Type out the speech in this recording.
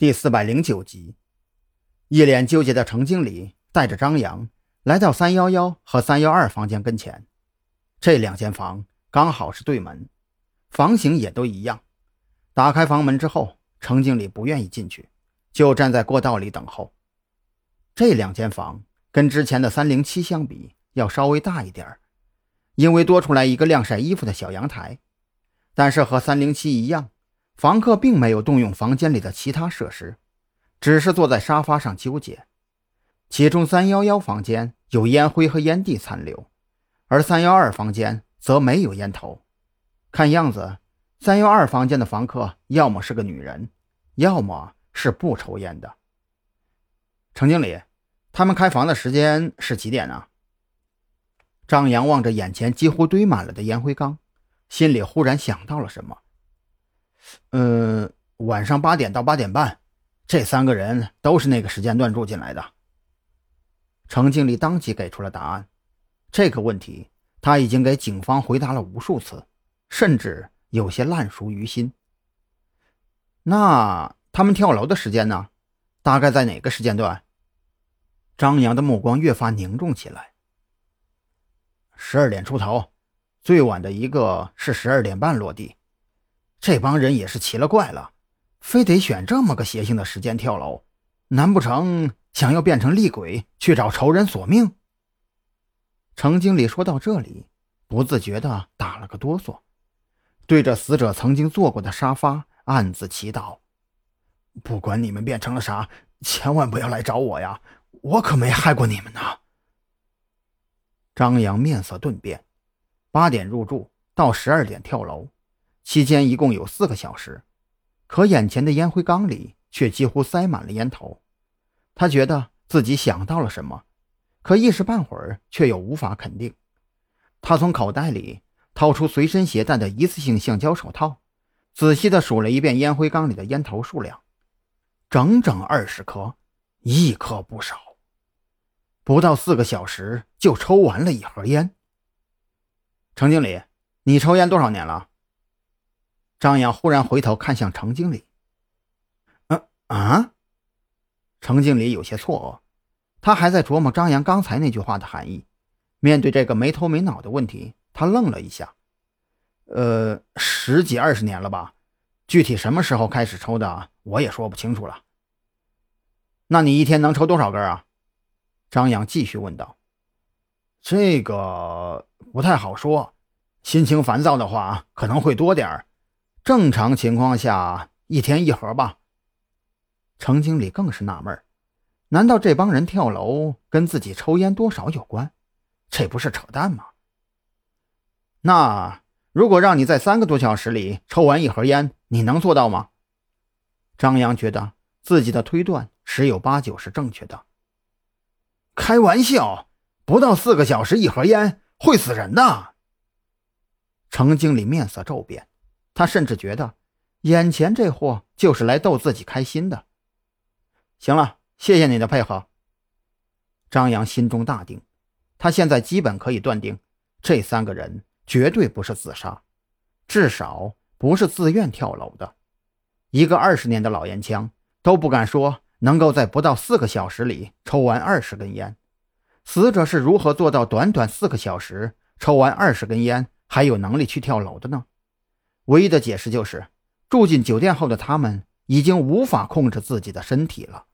第四百零九集，一脸纠结的程经理带着张扬来到三幺幺和三幺二房间跟前。这两间房刚好是对门，房型也都一样。打开房门之后，程经理不愿意进去，就站在过道里等候。这两间房跟之前的三零七相比，要稍微大一点因为多出来一个晾晒衣服的小阳台。但是和三零七一样。房客并没有动用房间里的其他设施，只是坐在沙发上纠结。其中三幺幺房间有烟灰和烟蒂残留，而三幺二房间则没有烟头。看样子，三幺二房间的房客要么是个女人，要么是不抽烟的。程经理，他们开房的时间是几点呢？张扬望着眼前几乎堆满了的烟灰缸，心里忽然想到了什么。嗯，晚上八点到八点半，这三个人都是那个时间段住进来的。程经理当即给出了答案。这个问题他已经给警方回答了无数次，甚至有些烂熟于心。那他们跳楼的时间呢？大概在哪个时间段？张扬的目光越发凝重起来。十二点出头，最晚的一个是十二点半落地。这帮人也是奇了怪了，非得选这么个邪性的时间跳楼，难不成想要变成厉鬼去找仇人索命？程经理说到这里，不自觉地打了个哆嗦，对着死者曾经坐过的沙发暗自祈祷：“不管你们变成了啥，千万不要来找我呀！我可没害过你们呐！”张扬面色顿变，八点入住到十二点跳楼。期间一共有四个小时，可眼前的烟灰缸里却几乎塞满了烟头。他觉得自己想到了什么，可一时半会儿却又无法肯定。他从口袋里掏出随身携带的一次性橡胶手套，仔细地数了一遍烟灰缸里的烟头数量，整整二十颗，一颗不少。不到四个小时就抽完了一盒烟。程经理，你抽烟多少年了？张扬忽然回头看向程经理，“嗯啊？”程经理有些错愕，他还在琢磨张扬刚才那句话的含义。面对这个没头没脑的问题，他愣了一下，“呃，十几二十年了吧？具体什么时候开始抽的，我也说不清楚了。那你一天能抽多少根啊？”张扬继续问道。“这个不太好说，心情烦躁的话可能会多点儿。”正常情况下，一天一盒吧。程经理更是纳闷难道这帮人跳楼跟自己抽烟多少有关？这不是扯淡吗？那如果让你在三个多小时里抽完一盒烟，你能做到吗？张扬觉得自己的推断十有八九是正确的。开玩笑，不到四个小时一盒烟会死人的。程经理面色骤变。他甚至觉得，眼前这货就是来逗自己开心的。行了，谢谢你的配合。张扬心中大定，他现在基本可以断定，这三个人绝对不是自杀，至少不是自愿跳楼的。一个二十年的老烟枪都不敢说能够在不到四个小时里抽完二十根烟，死者是如何做到短短四个小时抽完二十根烟，还有能力去跳楼的呢？唯一的解释就是，住进酒店后的他们已经无法控制自己的身体了。